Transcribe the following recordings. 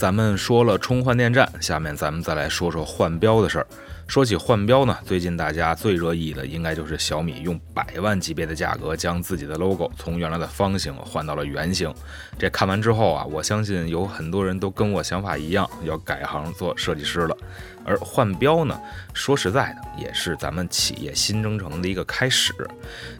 咱们说了充换电站，下面咱们再来说说换标的事儿。说起换标呢，最近大家最热议的应该就是小米用百万级别的价格将自己的 logo 从原来的方形换到了圆形。这看完之后啊，我相信有很多人都跟我想法一样，要改行做设计师了。而换标呢，说实在的，也是咱们企业新征程的一个开始。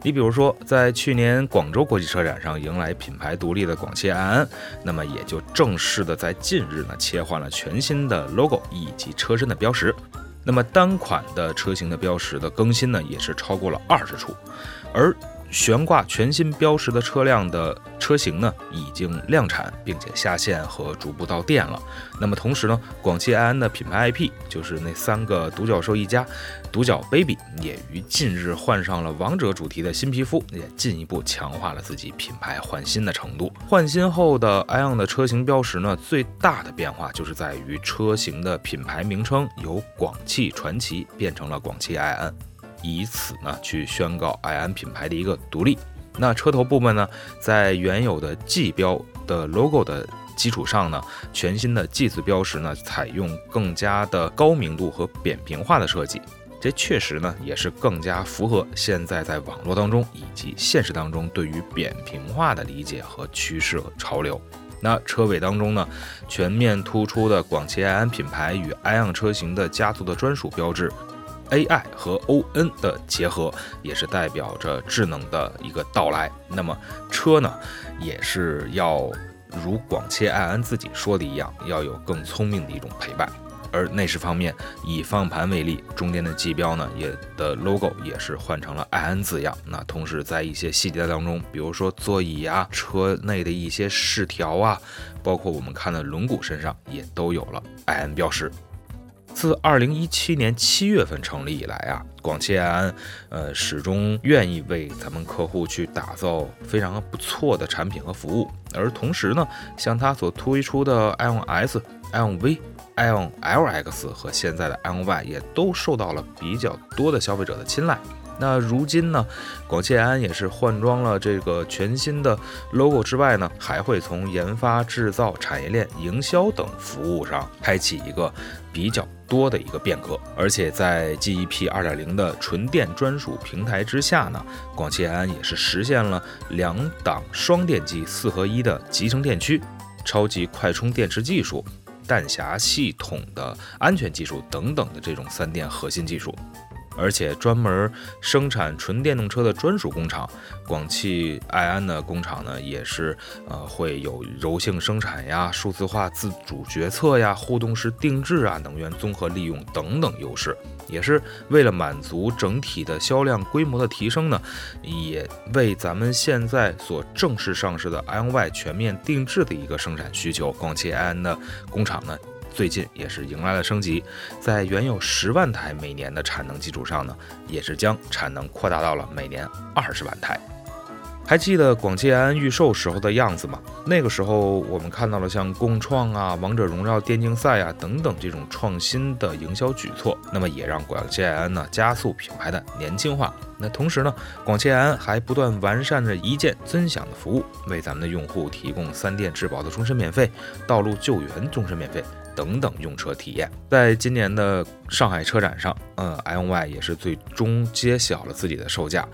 你比如说，在去年广州国际车展上迎来品牌独立的广汽埃安，那么也就正式的在进日呢切换了全新的 logo 以及车身的标识。那么单款的车型的标识的更新呢，也是超过了二十处，而悬挂全新标识的车辆的车型呢，已经量产并且下线和逐步到店了。那么同时呢，广汽埃安的品牌 IP 就是那三个独角兽一家，独角 Baby 也于近日换上了王者主题的新皮肤，也进一步强化了自己品牌换新的程度。换新后的埃安的车型标识呢，最大的变化就是在于车型的品牌名称由广汽传祺变成了广汽埃安。以此呢去宣告埃安品牌的一个独立。那车头部分呢，在原有的 G 标的 logo 的基础上呢，全新的 G 字标识呢，采用更加的高明度和扁平化的设计。这确实呢，也是更加符合现在在网络当中以及现实当中对于扁平化的理解和趋势和潮流。那车尾当中呢，全面突出的广汽埃安品牌与埃昂车型的家族的专属标志。AI 和 ON 的结合，也是代表着智能的一个到来。那么车呢，也是要如广汽埃安自己说的一样，要有更聪明的一种陪伴。而内饰方面，以方向盘为例，中间的 G 标呢，也的 logo 也是换成了埃安字样。那同时在一些细节当中，比如说座椅啊、车内的一些饰条啊，包括我们看的轮毂身上，也都有了埃安标识。自二零一七年七月份成立以来啊，广汽埃安，呃，始终愿意为咱们客户去打造非常不错的产品和服务。而同时呢，像它所推出的 iON S、iON V、iON LX 和现在的 iON Y，也都受到了比较多的消费者的青睐。那如今呢，广汽埃安也是换装了这个全新的 logo 之外呢，还会从研发、制造、产业链、营销等服务上开启一个比较多的一个变革。而且在 GEP 2.0的纯电专属平台之下呢，广汽埃安也是实现了两档双电机四合一的集成电驱、超级快充电池技术、弹匣系统的安全技术等等的这种三电核心技术。而且专门生产纯电动车的专属工厂，广汽埃安的工厂呢，也是呃会有柔性生产呀、数字化自主决策呀、互动式定制啊、能源综合利用等等优势，也是为了满足整体的销量规模的提升呢，也为咱们现在所正式上市的 iONY 全面定制的一个生产需求，广汽埃安的工厂呢。最近也是迎来了升级，在原有十万台每年的产能基础上呢，也是将产能扩大到了每年二十万台。还记得广汽埃安预售时候的样子吗？那个时候我们看到了像共创啊、王者荣耀电竞赛啊等等这种创新的营销举措，那么也让广汽埃安呢加速品牌的年轻化。那同时呢，广汽埃安还不断完善着一键尊享的服务，为咱们的用户提供三电质保的终身免费、道路救援终身免费。等等用车体验，在今年的上海车展上，嗯，iONY 也是最终揭晓了自己的售价。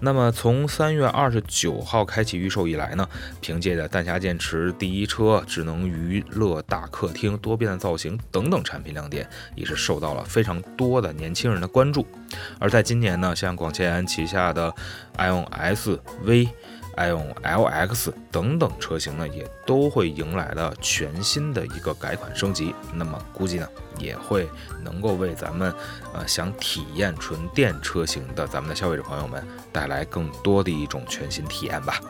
那么从三月二十九号开启预售以来呢，凭借着弹匣电池、第一车、智能娱乐大客厅、多变的造型等等产品亮点，也是受到了非常多的年轻人的关注。而在今年呢，像广汽埃安旗下的 iON S、V。iON LX 等等车型呢，也都会迎来了全新的一个改款升级。那么估计呢，也会能够为咱们呃想体验纯电车型的咱们的消费者朋友们带来更多的一种全新体验吧。